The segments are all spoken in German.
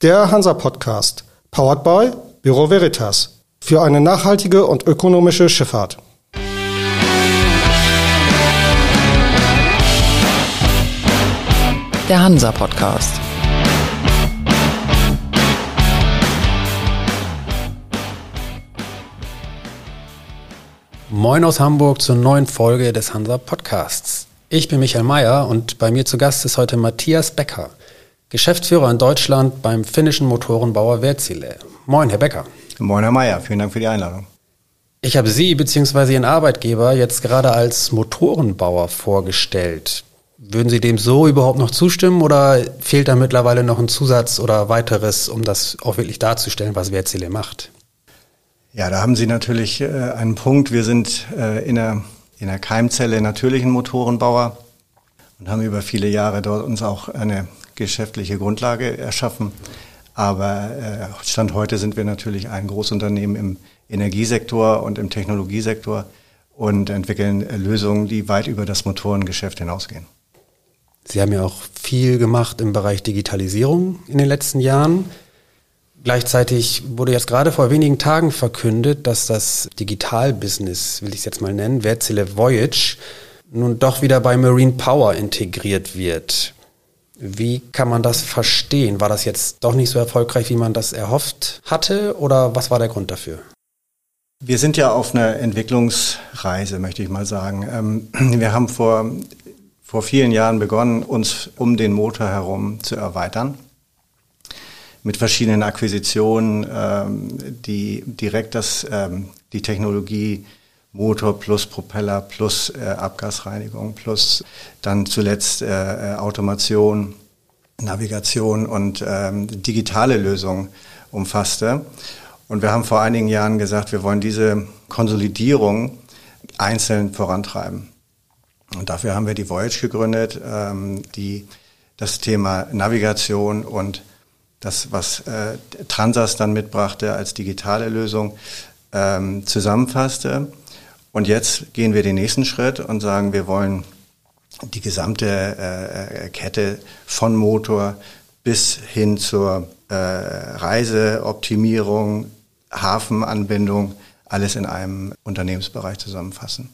Der Hansa Podcast, powered by Büro Veritas, für eine nachhaltige und ökonomische Schifffahrt. Der Hansa Podcast. Moin aus Hamburg zur neuen Folge des Hansa Podcasts. Ich bin Michael Mayer und bei mir zu Gast ist heute Matthias Becker, Geschäftsführer in Deutschland beim finnischen Motorenbauer Wärtsilä. Moin, Herr Becker. Moin, Herr Mayer. Vielen Dank für die Einladung. Ich habe Sie bzw. Ihren Arbeitgeber jetzt gerade als Motorenbauer vorgestellt. Würden Sie dem so überhaupt noch zustimmen oder fehlt da mittlerweile noch ein Zusatz oder weiteres, um das auch wirklich darzustellen, was Wärtsilä macht? Ja, da haben Sie natürlich äh, einen Punkt. Wir sind äh, in, der, in der Keimzelle natürlichen Motorenbauer und haben über viele Jahre dort uns auch eine geschäftliche Grundlage erschaffen. Aber äh, Stand heute sind wir natürlich ein Großunternehmen im Energiesektor und im Technologiesektor und entwickeln äh, Lösungen, die weit über das Motorengeschäft hinausgehen. Sie haben ja auch viel gemacht im Bereich Digitalisierung in den letzten Jahren. Gleichzeitig wurde jetzt gerade vor wenigen Tagen verkündet, dass das Digital-Business, will ich es jetzt mal nennen, Wärtsilä Voyage, nun doch wieder bei Marine Power integriert wird. Wie kann man das verstehen? War das jetzt doch nicht so erfolgreich, wie man das erhofft hatte? Oder was war der Grund dafür? Wir sind ja auf einer Entwicklungsreise, möchte ich mal sagen. Ähm, wir haben vor, vor vielen Jahren begonnen, uns um den Motor herum zu erweitern mit verschiedenen Akquisitionen, ähm, die direkt das, ähm, die Technologie Motor plus Propeller plus äh, Abgasreinigung plus dann zuletzt äh, äh Automation, Navigation und ähm, digitale Lösungen umfasste. Und wir haben vor einigen Jahren gesagt, wir wollen diese Konsolidierung einzeln vorantreiben. Und dafür haben wir die Voyage gegründet, ähm, die das Thema Navigation und das, was äh, Transas dann mitbrachte als digitale Lösung, ähm, zusammenfasste. Und jetzt gehen wir den nächsten Schritt und sagen, wir wollen die gesamte äh, Kette von Motor bis hin zur äh, Reiseoptimierung, Hafenanbindung, alles in einem Unternehmensbereich zusammenfassen.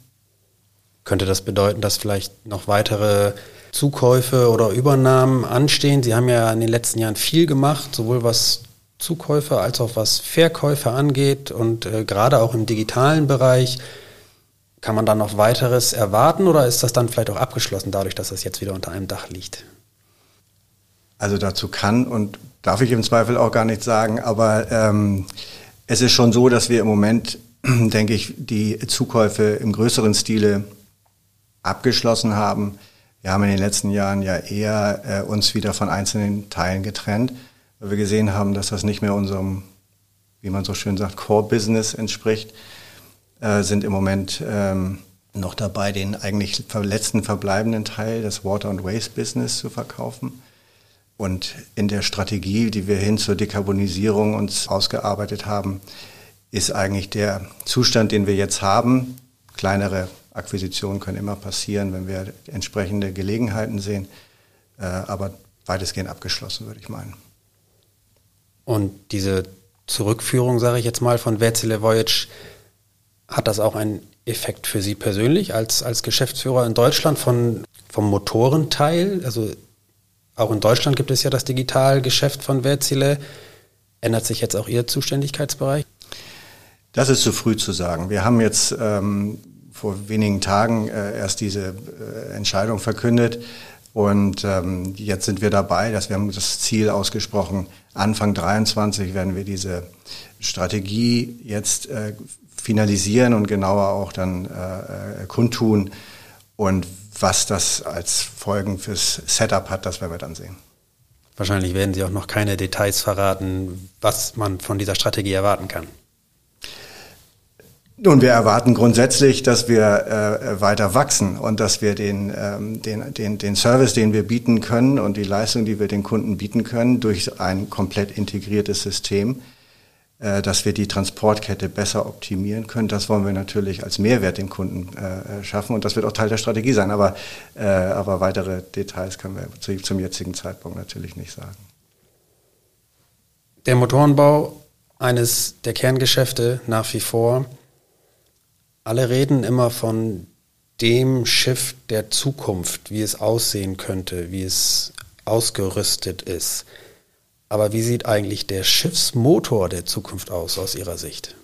Könnte das bedeuten, dass vielleicht noch weitere Zukäufe oder Übernahmen anstehen? Sie haben ja in den letzten Jahren viel gemacht, sowohl was Zukäufe als auch was Verkäufe angeht und äh, gerade auch im digitalen Bereich. Kann man dann noch weiteres erwarten oder ist das dann vielleicht auch abgeschlossen dadurch, dass das jetzt wieder unter einem Dach liegt? Also dazu kann und darf ich im Zweifel auch gar nichts sagen, aber ähm, es ist schon so, dass wir im Moment, denke ich, die Zukäufe im größeren Stile abgeschlossen haben. Wir haben in den letzten Jahren ja eher äh, uns wieder von einzelnen Teilen getrennt, weil wir gesehen haben, dass das nicht mehr unserem, wie man so schön sagt, Core-Business entspricht, äh, sind im Moment ähm, noch dabei, den eigentlich letzten verbleibenden Teil, das Water- and Waste-Business zu verkaufen. Und in der Strategie, die wir hin zur Dekarbonisierung uns ausgearbeitet haben, ist eigentlich der Zustand, den wir jetzt haben. Kleinere Akquisitionen können immer passieren, wenn wir entsprechende Gelegenheiten sehen, äh, aber weitestgehend abgeschlossen, würde ich meinen. Und diese Zurückführung, sage ich jetzt mal, von Wärtsilä Voyage, hat das auch einen Effekt für Sie persönlich als, als Geschäftsführer in Deutschland von, vom Motorenteil? Also auch in Deutschland gibt es ja das Digitalgeschäft von Wärtsilä. Ändert sich jetzt auch Ihr Zuständigkeitsbereich? Das ist zu früh zu sagen. Wir haben jetzt ähm, vor wenigen Tagen äh, erst diese äh, Entscheidung verkündet und ähm, jetzt sind wir dabei, dass wir haben das Ziel ausgesprochen, Anfang 23 werden wir diese Strategie jetzt äh, finalisieren und genauer auch dann äh, äh kundtun. Und was das als Folgen fürs Setup hat, das werden wir dann sehen. Wahrscheinlich werden Sie auch noch keine Details verraten, was man von dieser Strategie erwarten kann. Nun, wir erwarten grundsätzlich, dass wir äh, weiter wachsen und dass wir den, ähm, den, den, den Service, den wir bieten können und die Leistung, die wir den Kunden bieten können, durch ein komplett integriertes System äh, dass wir die Transportkette besser optimieren können. Das wollen wir natürlich als Mehrwert den Kunden äh, schaffen und das wird auch Teil der Strategie sein. Aber, äh, aber weitere Details können wir zu, zum jetzigen Zeitpunkt natürlich nicht sagen. Der Motorenbau, eines der Kerngeschäfte nach wie vor. Alle reden immer von dem Schiff der Zukunft, wie es aussehen könnte, wie es ausgerüstet ist. Aber wie sieht eigentlich der Schiffsmotor der Zukunft aus, aus Ihrer Sicht?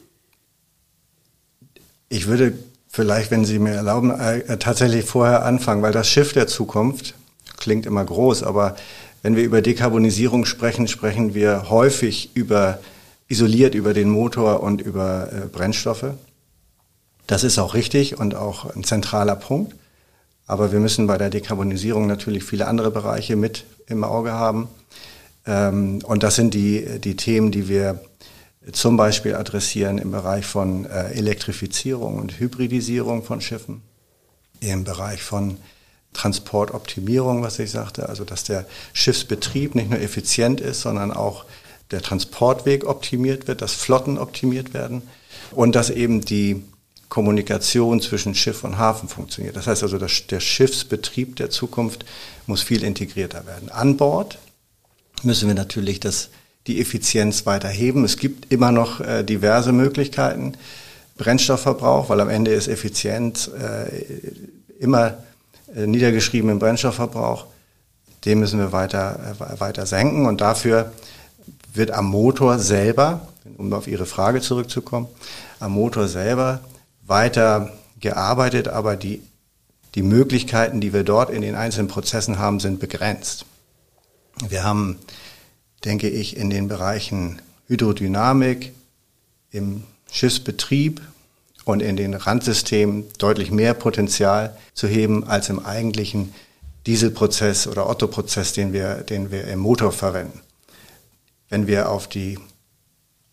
Ich würde vielleicht, wenn Sie mir erlauben, äh, tatsächlich vorher anfangen, weil das Schiff der Zukunft klingt immer groß, aber wenn wir über Dekarbonisierung sprechen, sprechen wir häufig über isoliert über den Motor und über äh, Brennstoffe. Das ist auch richtig und auch ein zentraler Punkt. Aber wir müssen bei der Dekarbonisierung natürlich viele andere Bereiche mit im Auge haben. Ähm, und das sind die, die Themen, die wir zum Beispiel adressieren im Bereich von äh, Elektrifizierung und Hybridisierung von Schiffen, im Bereich von Transportoptimierung, was ich sagte, also dass der Schiffsbetrieb nicht nur effizient ist, sondern auch der Transportweg optimiert wird, dass Flotten optimiert werden und dass eben die Kommunikation zwischen Schiff und Hafen funktioniert. Das heißt also, dass der Schiffsbetrieb der Zukunft muss viel integrierter werden. An Bord müssen wir natürlich das, die Effizienz weiter heben. Es gibt immer noch äh, diverse Möglichkeiten. Brennstoffverbrauch, weil am Ende ist Effizienz äh, immer äh, niedergeschrieben im Brennstoffverbrauch. Den müssen wir weiter, äh, weiter senken und dafür wird am Motor selber, um auf Ihre Frage zurückzukommen, am Motor selber weiter gearbeitet, aber die, die Möglichkeiten, die wir dort in den einzelnen Prozessen haben, sind begrenzt. Wir haben, denke ich, in den Bereichen Hydrodynamik, im Schiffsbetrieb und in den Randsystemen deutlich mehr Potenzial zu heben als im eigentlichen Dieselprozess oder Otto-Prozess, den wir, den wir im Motor verwenden. Wenn wir auf die,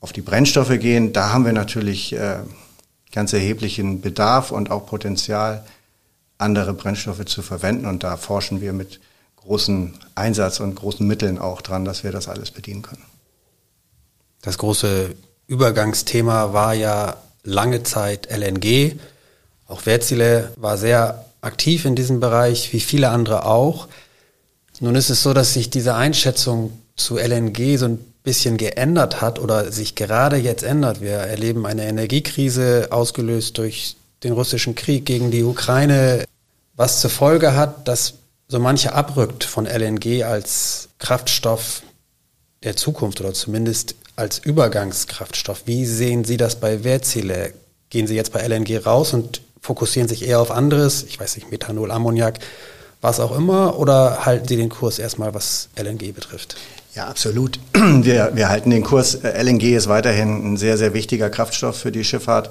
auf die Brennstoffe gehen, da haben wir natürlich äh, ganz erheblichen Bedarf und auch Potenzial, andere Brennstoffe zu verwenden. Und da forschen wir mit großem Einsatz und großen Mitteln auch dran, dass wir das alles bedienen können. Das große Übergangsthema war ja lange Zeit LNG. Auch Wärtsilä war sehr aktiv in diesem Bereich, wie viele andere auch. Nun ist es so, dass sich diese Einschätzung zu LNG so ein bisschen geändert hat oder sich gerade jetzt ändert. Wir erleben eine Energiekrise ausgelöst durch den russischen Krieg gegen die Ukraine, was zur Folge hat, dass so mancher abrückt von LNG als Kraftstoff der Zukunft oder zumindest als Übergangskraftstoff. Wie sehen Sie das bei Wertziele? Gehen Sie jetzt bei LNG raus und fokussieren sich eher auf anderes, ich weiß nicht, Methanol, Ammoniak, was auch immer, oder halten Sie den Kurs erstmal, was LNG betrifft? Ja, absolut. Wir, wir halten den Kurs. LNG ist weiterhin ein sehr, sehr wichtiger Kraftstoff für die Schifffahrt,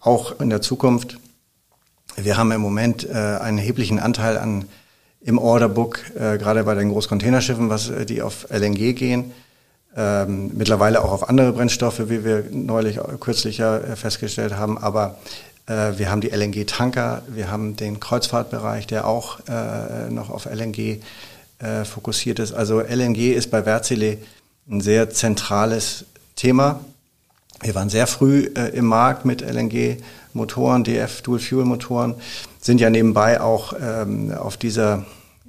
auch in der Zukunft. Wir haben im Moment äh, einen erheblichen Anteil an im Orderbook, äh, gerade bei den Großcontainerschiffen, was äh, die auf LNG gehen. Ähm, mittlerweile auch auf andere Brennstoffe, wie wir neulich äh, kürzlich ja äh, festgestellt haben. Aber äh, wir haben die LNG-Tanker, wir haben den Kreuzfahrtbereich, der auch äh, noch auf LNG äh, fokussiert ist. Also LNG ist bei Wärtsilä ein sehr zentrales Thema. Wir waren sehr früh äh, im Markt mit LNG-Motoren, DF Dual-Fuel-Motoren, sind ja nebenbei auch ähm, auf dieser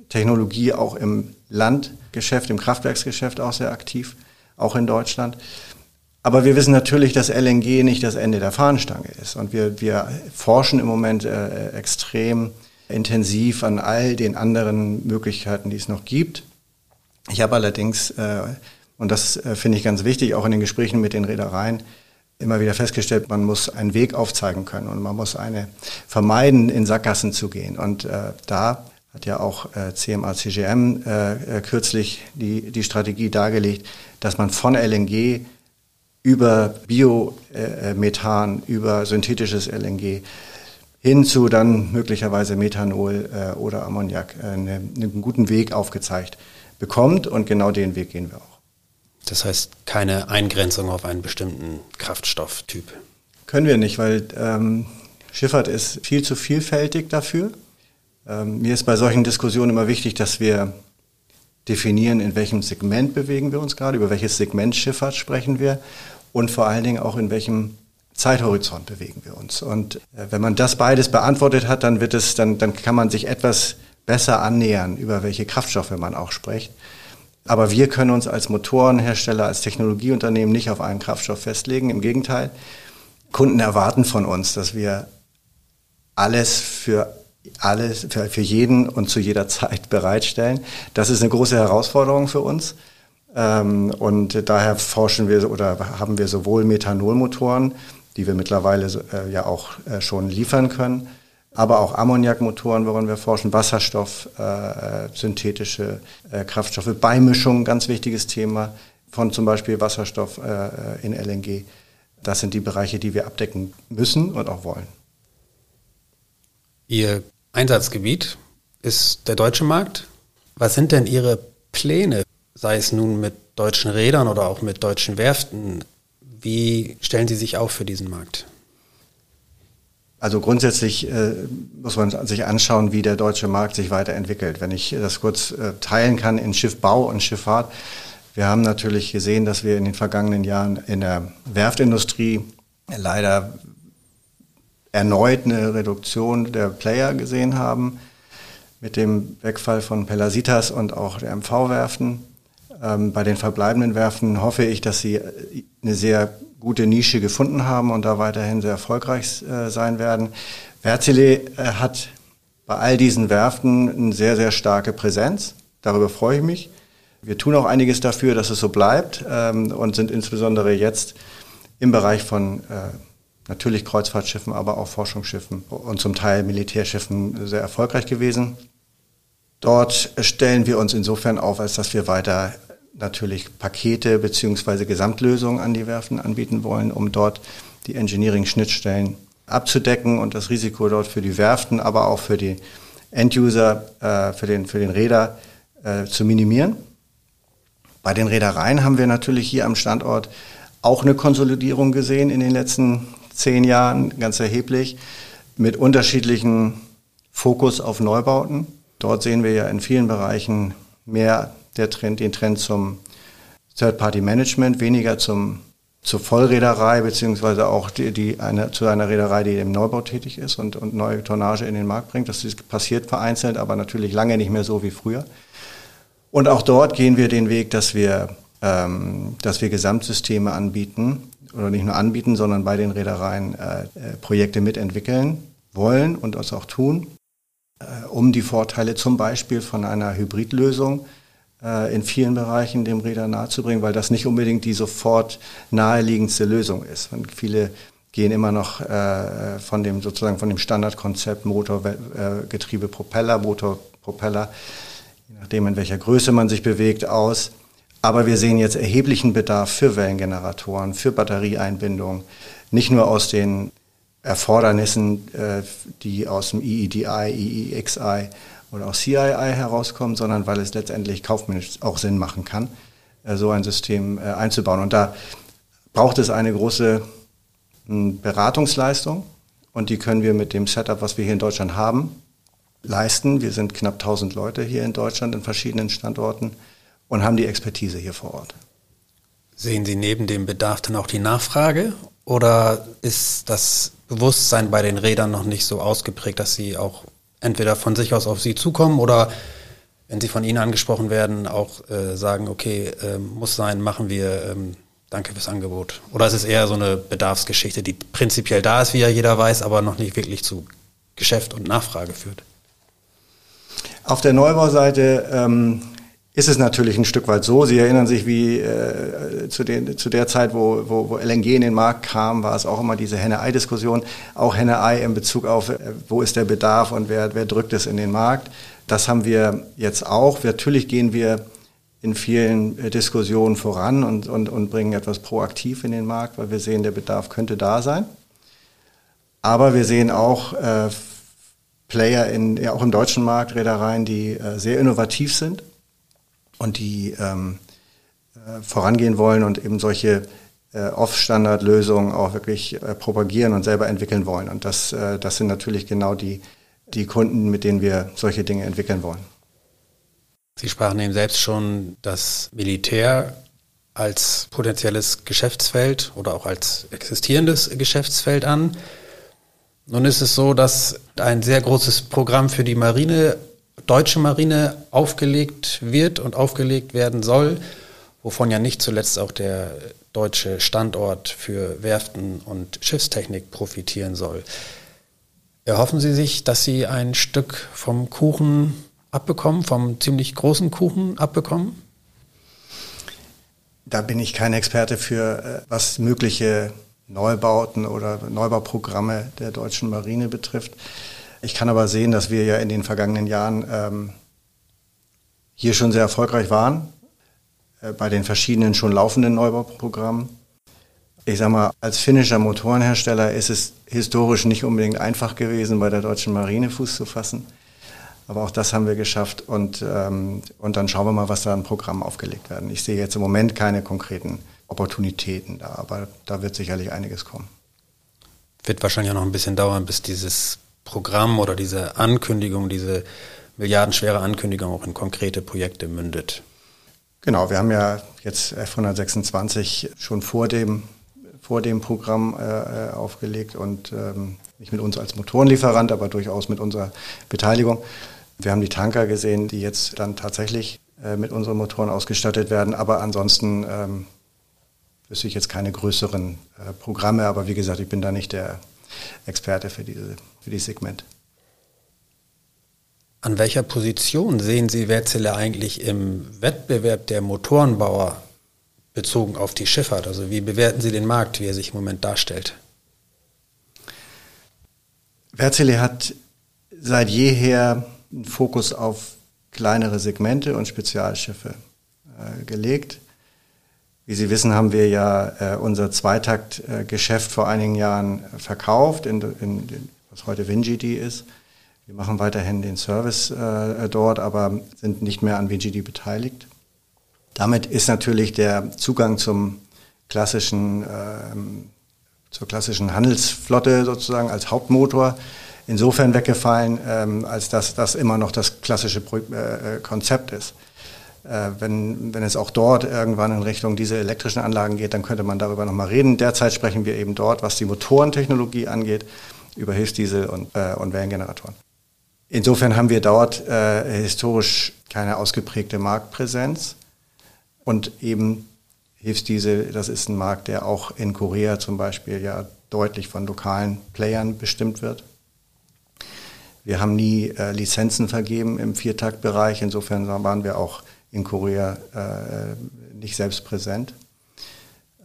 Technologie auch im Landgeschäft, im Kraftwerksgeschäft auch sehr aktiv, auch in Deutschland. Aber wir wissen natürlich, dass LNG nicht das Ende der Fahnenstange ist. Und wir, wir forschen im Moment äh, extrem intensiv an all den anderen Möglichkeiten, die es noch gibt. Ich habe allerdings, äh, und das äh, finde ich ganz wichtig, auch in den Gesprächen mit den Reedereien, immer wieder festgestellt, man muss einen Weg aufzeigen können und man muss eine vermeiden, in Sackgassen zu gehen. Und äh, da hat ja auch äh, CMA CGM äh, äh, kürzlich die, die Strategie dargelegt, dass man von LNG über Biomethan, äh, über synthetisches LNG hin zu dann möglicherweise Methanol äh, oder Ammoniak äh, eine, einen guten Weg aufgezeigt bekommt und genau den Weg gehen wir auch. Das heißt keine Eingrenzung auf einen bestimmten Kraftstofftyp. Können wir nicht, weil ähm, Schifffahrt ist viel zu vielfältig dafür. Ähm, mir ist bei solchen Diskussionen immer wichtig, dass wir definieren, in welchem Segment bewegen wir uns gerade, über welches Segment Schifffahrt sprechen wir und vor allen Dingen auch in welchem Zeithorizont bewegen wir uns. Und äh, wenn man das beides beantwortet hat, dann wird es, dann, dann kann man sich etwas besser annähern, über welche Kraftstoffe man auch spricht. Aber wir können uns als Motorenhersteller, als Technologieunternehmen nicht auf einen Kraftstoff festlegen. Im Gegenteil, Kunden erwarten von uns, dass wir alles für alles für, jeden und zu jeder Zeit bereitstellen. Das ist eine große Herausforderung für uns. Ähm, und daher forschen wir oder haben wir sowohl Methanolmotoren, die wir mittlerweile äh, ja auch äh, schon liefern können, aber auch Ammoniakmotoren, woran wir forschen, Wasserstoff, äh, synthetische äh, Kraftstoffe, Beimischung, ganz wichtiges Thema von zum Beispiel Wasserstoff äh, in LNG. Das sind die Bereiche, die wir abdecken müssen und auch wollen. Ihr Einsatzgebiet ist der deutsche Markt. Was sind denn Ihre Pläne, sei es nun mit deutschen Rädern oder auch mit deutschen Werften? Wie stellen Sie sich auf für diesen Markt? Also grundsätzlich äh, muss man sich anschauen, wie der deutsche Markt sich weiterentwickelt. Wenn ich das kurz äh, teilen kann in Schiffbau und Schifffahrt. Wir haben natürlich gesehen, dass wir in den vergangenen Jahren in der Werftindustrie leider erneut eine Reduktion der Player gesehen haben mit dem Wegfall von Pelasitas und auch der MV-Werften. Ähm, bei den verbleibenden Werften hoffe ich, dass sie eine sehr gute Nische gefunden haben und da weiterhin sehr erfolgreich äh, sein werden. Wärtsilä äh, hat bei all diesen Werften eine sehr, sehr starke Präsenz. Darüber freue ich mich. Wir tun auch einiges dafür, dass es so bleibt ähm, und sind insbesondere jetzt im Bereich von äh, natürlich Kreuzfahrtschiffen, aber auch Forschungsschiffen und zum Teil Militärschiffen sehr erfolgreich gewesen. Dort stellen wir uns insofern auf, als dass wir weiter natürlich Pakete beziehungsweise Gesamtlösungen an die Werften anbieten wollen, um dort die Engineering-Schnittstellen abzudecken und das Risiko dort für die Werften, aber auch für die Enduser, äh, für, den, für den Räder äh, zu minimieren. Bei den Reedereien haben wir natürlich hier am Standort auch eine Konsolidierung gesehen in den letzten zehn Jahren, ganz erheblich, mit unterschiedlichen Fokus auf Neubauten. Dort sehen wir ja in vielen Bereichen mehr der Trend, den Trend zum Third-Party-Management, weniger zum, zur Vollreederei, beziehungsweise auch die, die eine, zu einer Reederei, die im Neubau tätig ist und, und neue Tonnage in den Markt bringt. Das ist passiert vereinzelt, aber natürlich lange nicht mehr so wie früher. Und auch dort gehen wir den Weg, dass wir, ähm, dass wir Gesamtsysteme anbieten, oder nicht nur anbieten, sondern bei den Reedereien äh, äh, Projekte mitentwickeln wollen und das auch tun, äh, um die Vorteile zum Beispiel von einer Hybridlösung äh, in vielen Bereichen dem Räder nahezubringen, weil das nicht unbedingt die sofort naheliegendste Lösung ist. Und viele gehen immer noch äh, von dem sozusagen von dem Standardkonzept Motor, äh, Propeller, Motor, Propeller, je nachdem in welcher Größe man sich bewegt, aus aber wir sehen jetzt erheblichen Bedarf für Wellengeneratoren, für Batterieeinbindung, nicht nur aus den Erfordernissen, äh, die aus dem EEDI, EEXI oder auch CII herauskommen, sondern weil es letztendlich kaufmännisch auch Sinn machen kann, äh, so ein System äh, einzubauen. Und da braucht es eine große Beratungsleistung und die können wir mit dem Setup, was wir hier in Deutschland haben, leisten. Wir sind knapp 1000 Leute hier in Deutschland in verschiedenen Standorten und haben die Expertise hier vor Ort. Sehen Sie neben dem Bedarf dann auch die Nachfrage oder ist das Bewusstsein bei den Rädern noch nicht so ausgeprägt, dass sie auch entweder von sich aus auf Sie zukommen oder wenn sie von Ihnen angesprochen werden, auch äh, sagen, okay, äh, muss sein, machen wir, ähm, danke fürs Angebot. Oder ist es eher so eine Bedarfsgeschichte, die prinzipiell da ist, wie ja jeder weiß, aber noch nicht wirklich zu Geschäft und Nachfrage führt? Auf der Neubauseite ähm, ist es natürlich ein Stück weit so. Sie erinnern sich, wie äh, zu, den, zu der Zeit, wo, wo, wo LNG in den Markt kam, war es auch immer diese Henne-Ei-Diskussion. Auch Henne-Ei in Bezug auf, äh, wo ist der Bedarf und wer, wer drückt es in den Markt. Das haben wir jetzt auch. Natürlich gehen wir in vielen äh, Diskussionen voran und, und, und bringen etwas proaktiv in den Markt, weil wir sehen, der Bedarf könnte da sein. Aber wir sehen auch äh, Player in, ja, auch im deutschen Markt, Reedereien, die äh, sehr innovativ sind und die ähm, äh, vorangehen wollen und eben solche äh, Off-Standard-Lösungen auch wirklich äh, propagieren und selber entwickeln wollen. Und das, äh, das sind natürlich genau die, die Kunden, mit denen wir solche Dinge entwickeln wollen. Sie sprachen eben selbst schon das Militär als potenzielles Geschäftsfeld oder auch als existierendes Geschäftsfeld an. Nun ist es so, dass ein sehr großes Programm für die Marine deutsche Marine aufgelegt wird und aufgelegt werden soll, wovon ja nicht zuletzt auch der deutsche Standort für Werften und Schiffstechnik profitieren soll. Erhoffen Sie sich, dass Sie ein Stück vom Kuchen abbekommen, vom ziemlich großen Kuchen abbekommen? Da bin ich kein Experte für, äh, was mögliche Neubauten oder Neubauprogramme der deutschen Marine betrifft. Ich kann aber sehen, dass wir ja in den vergangenen Jahren ähm, hier schon sehr erfolgreich waren, äh, bei den verschiedenen schon laufenden Neubauprogrammen. Ich sage mal, als finnischer Motorenhersteller ist es historisch nicht unbedingt einfach gewesen, bei der deutschen Marine Fuß zu fassen. Aber auch das haben wir geschafft und, ähm, und dann schauen wir mal, was da an Programmen aufgelegt werden. Ich sehe jetzt im Moment keine konkreten Opportunitäten da, aber da wird sicherlich einiges kommen. Wird wahrscheinlich auch noch ein bisschen dauern, bis dieses Programm oder diese Ankündigung, diese milliardenschwere Ankündigung auch in konkrete Projekte mündet. Genau, wir haben ja jetzt F126 schon vor dem, vor dem Programm äh, aufgelegt und ähm, nicht mit uns als Motorenlieferant, aber durchaus mit unserer Beteiligung. Wir haben die Tanker gesehen, die jetzt dann tatsächlich äh, mit unseren Motoren ausgestattet werden. Aber ansonsten ähm, wüsste ich jetzt keine größeren äh, Programme. Aber wie gesagt, ich bin da nicht der Experte für, diese, für dieses Segment. An welcher Position sehen Sie Wärtsilä eigentlich im Wettbewerb der Motorenbauer bezogen auf die Schifffahrt? Also wie bewerten Sie den Markt, wie er sich im Moment darstellt? Wärtsilä hat seit jeher einen Fokus auf kleinere Segmente und Spezialschiffe äh, gelegt. Wie Sie wissen, haben wir ja äh, unser Zweitaktgeschäft äh, vor einigen Jahren verkauft, in, in, in, was heute WinGD ist. Wir machen weiterhin den Service äh, dort, aber sind nicht mehr an WinGD beteiligt. Damit ist natürlich der Zugang zum klassischen, ähm, zur klassischen Handelsflotte sozusagen als Hauptmotor insofern weggefallen, ähm, als dass das immer noch das klassische Pro äh, Konzept ist. Äh, wenn, wenn es auch dort irgendwann in Richtung diese elektrischen Anlagen geht, dann könnte man darüber nochmal reden. Derzeit sprechen wir eben dort, was die Motorentechnologie angeht, über Hilfsdiesel und, äh, und Wellengeneratoren. Insofern haben wir dort äh, historisch keine ausgeprägte Marktpräsenz und eben Hilfsdiesel, das ist ein Markt, der auch in Korea zum Beispiel ja deutlich von lokalen Playern bestimmt wird. Wir haben nie äh, Lizenzen vergeben im Viertaktbereich. Insofern waren wir auch in Korea äh, nicht selbst präsent.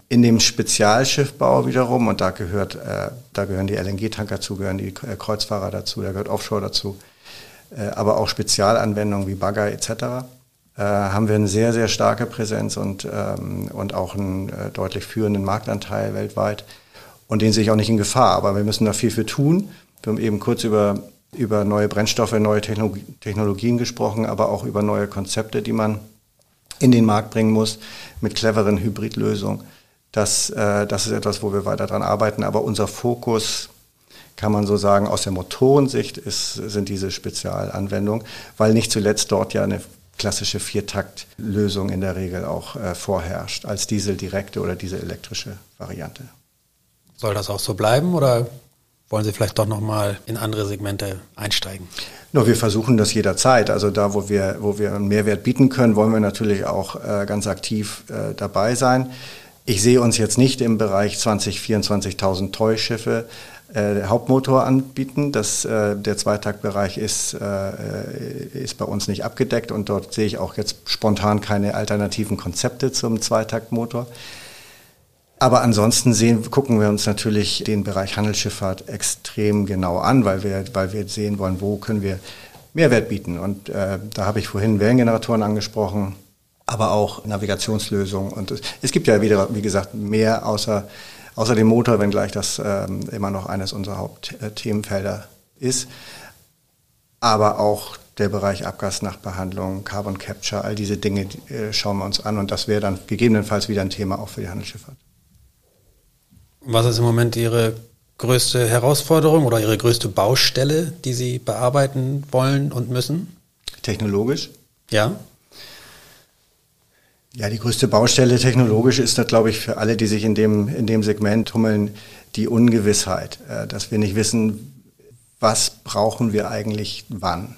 In dem Spezialschiffbau wiederum, und da gehört, äh, da gehören die LNG-Tanker dazu, gehören die äh, Kreuzfahrer dazu, da gehört Offshore dazu, äh, aber auch Spezialanwendungen wie Bagger etc., äh, haben wir eine sehr, sehr starke Präsenz und, ähm, und auch einen äh, deutlich führenden Marktanteil weltweit. Und den sehe ich auch nicht in Gefahr, aber wir müssen da viel für tun. Wir haben eben kurz über über neue Brennstoffe, neue Technologien gesprochen, aber auch über neue Konzepte, die man in den Markt bringen muss mit cleveren Hybridlösungen. Das, äh, das ist etwas, wo wir weiter dran arbeiten. Aber unser Fokus, kann man so sagen, aus der Motorensicht ist, sind diese Spezialanwendungen, weil nicht zuletzt dort ja eine klassische Viertaktlösung in der Regel auch äh, vorherrscht, als Diesel-direkte oder Diesel-elektrische Variante. Soll das auch so bleiben oder wollen Sie vielleicht doch nochmal in andere Segmente einsteigen? No, wir versuchen das jederzeit. Also da, wo wir, wo wir einen Mehrwert bieten können, wollen wir natürlich auch äh, ganz aktiv äh, dabei sein. Ich sehe uns jetzt nicht im Bereich 20, 24.000 Toy-Schiffe äh, Hauptmotor anbieten. Das, äh, der Zweitaktbereich ist, äh, ist bei uns nicht abgedeckt und dort sehe ich auch jetzt spontan keine alternativen Konzepte zum Zweitaktmotor. Aber ansonsten sehen, gucken wir uns natürlich den Bereich Handelsschifffahrt extrem genau an, weil wir, weil wir sehen wollen, wo können wir Mehrwert bieten. Und äh, da habe ich vorhin Wellengeneratoren angesprochen, aber auch Navigationslösungen. Und es, es gibt ja wieder, wie gesagt, mehr außer, außer dem Motor, wenngleich das ähm, immer noch eines unserer Hauptthemenfelder ist. Aber auch der Bereich Abgasnachbehandlung, Carbon Capture, all diese Dinge die, äh, schauen wir uns an. Und das wäre dann gegebenenfalls wieder ein Thema auch für die Handelsschifffahrt. Was ist im Moment Ihre größte Herausforderung oder Ihre größte Baustelle, die Sie bearbeiten wollen und müssen? Technologisch? Ja. Ja, die größte Baustelle technologisch ist das, glaube ich, für alle, die sich in dem, in dem Segment tummeln, die Ungewissheit, äh, dass wir nicht wissen, was brauchen wir eigentlich wann.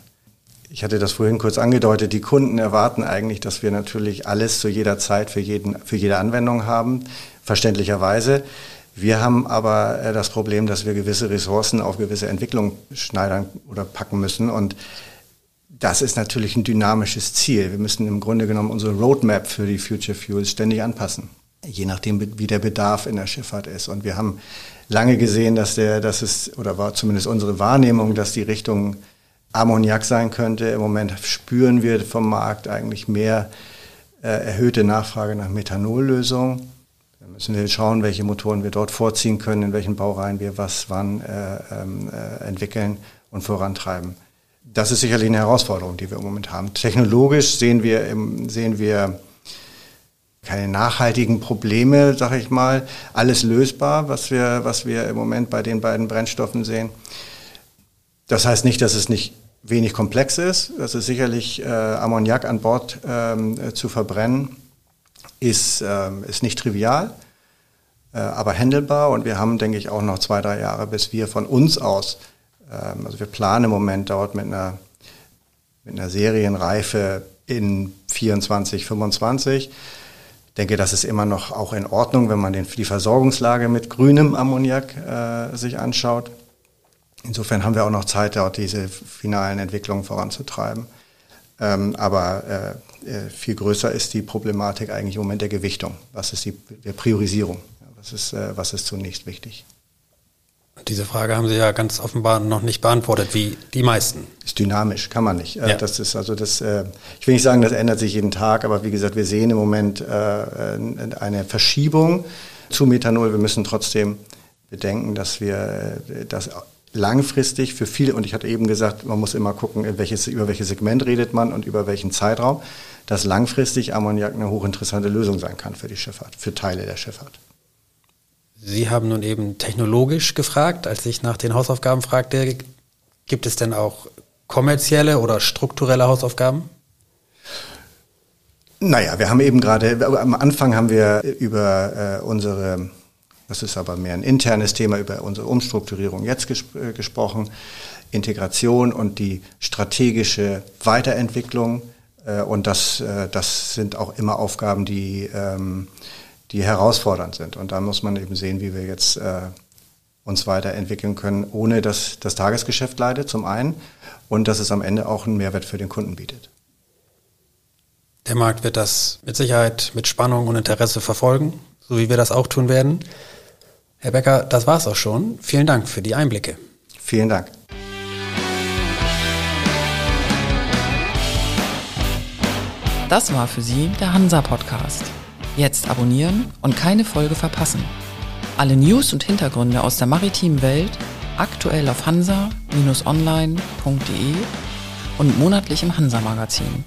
ich hatte das vorhin kurz angedeutet, die Kunden erwarten eigentlich, dass wir natürlich alles zu jeder Zeit für, jeden, für jede Anwendung haben, verständlicherweise. Wir haben aber äh, das Problem, dass wir gewisse Ressourcen auf gewisse Entwicklungen schneidern oder packen müssen. Und das ist natürlich ein dynamisches Ziel. Wir müssen im Grunde genommen unsere Roadmap für die Future Fuels ständig anpassen, je nachdem, wie der Bedarf in der Schifffahrt ist. Und wir haben lange gesehen, dass der, dass es, oder war zumindest unsere Wahrnehmung, dass die Richtung Ammoniak sein könnte. Im Moment spüren wir vom Markt eigentlich mehr äh, erhöhte Nachfrage nach Methanollösungen. Da müssen wir schauen, welche Motoren wir dort vorziehen können, in welchen Baureihen wir was wann äh, ähm, äh, entwickeln und vorantreiben. Das ist sicherlich eine Herausforderung, die wir im Moment haben. Technologisch sehen wir, sehen wir keine nachhaltigen Probleme, sage ich mal. Alles lösbar, was wir, was wir im Moment bei den beiden Brennstoffen sehen. Das heißt nicht, dass es nicht wenig komplex ist. Das ist sicherlich äh, Ammoniak an Bord ähm, äh, zu verbrennen, ist, ähm, ist nicht trivial, äh, aber handelbar. Und wir haben, denke ich, auch noch zwei, drei Jahre, bis wir von uns aus, ähm, also wir planen im Moment dort mit einer, mit einer Serienreife in 24, 25. Ich denke, das ist immer noch auch in Ordnung, wenn man den, die Versorgungslage mit grünem Ammoniak äh, sich anschaut. Insofern haben wir auch noch Zeit, dort diese finalen Entwicklungen voranzutreiben. Ähm, aber äh, äh, viel größer ist die Problematik eigentlich im Moment der Gewichtung. Was ist die der Priorisierung? Was ist, äh, was ist zunächst wichtig? Diese Frage haben Sie ja ganz offenbar noch nicht beantwortet, wie die meisten. Ist dynamisch, kann man nicht. Äh, ja. Das ist also das. Äh, ich will nicht sagen, das ändert sich jeden Tag, aber wie gesagt, wir sehen im Moment eine Verschiebung zu Methanol. Wir müssen trotzdem bedenken, dass wir das langfristig für viele, und ich hatte eben gesagt, man muss immer gucken, welches, über welches Segment redet man und über welchen Zeitraum, dass langfristig Ammoniak eine hochinteressante Lösung sein kann für die Schifffahrt, für Teile der Schifffahrt. Sie haben nun eben technologisch gefragt, als ich nach den Hausaufgaben fragte, gibt es denn auch kommerzielle oder strukturelle Hausaufgaben? Naja, wir haben eben gerade, am Anfang haben wir über äh, unsere das ist aber mehr ein internes Thema über unsere Umstrukturierung jetzt ges äh, gesprochen. Integration und die strategische Weiterentwicklung. Äh, und das, äh, das sind auch immer Aufgaben, die, ähm, die herausfordernd sind. Und da muss man eben sehen, wie wir jetzt äh, uns weiterentwickeln können, ohne dass das Tagesgeschäft leidet, zum einen, und dass es am Ende auch einen Mehrwert für den Kunden bietet. Der Markt wird das mit Sicherheit mit Spannung und Interesse verfolgen, so wie wir das auch tun werden. Herr Becker, das war's auch schon. Vielen Dank für die Einblicke. Vielen Dank. Das war für Sie der Hansa Podcast. Jetzt abonnieren und keine Folge verpassen. Alle News und Hintergründe aus der maritimen Welt aktuell auf hansa-online.de und monatlich im Hansa Magazin.